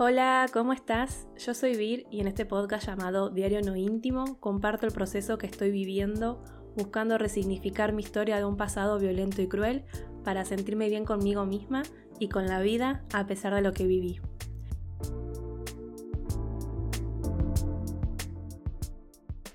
Hola, ¿cómo estás? Yo soy Vir y en este podcast llamado Diario No Íntimo comparto el proceso que estoy viviendo buscando resignificar mi historia de un pasado violento y cruel para sentirme bien conmigo misma y con la vida a pesar de lo que viví.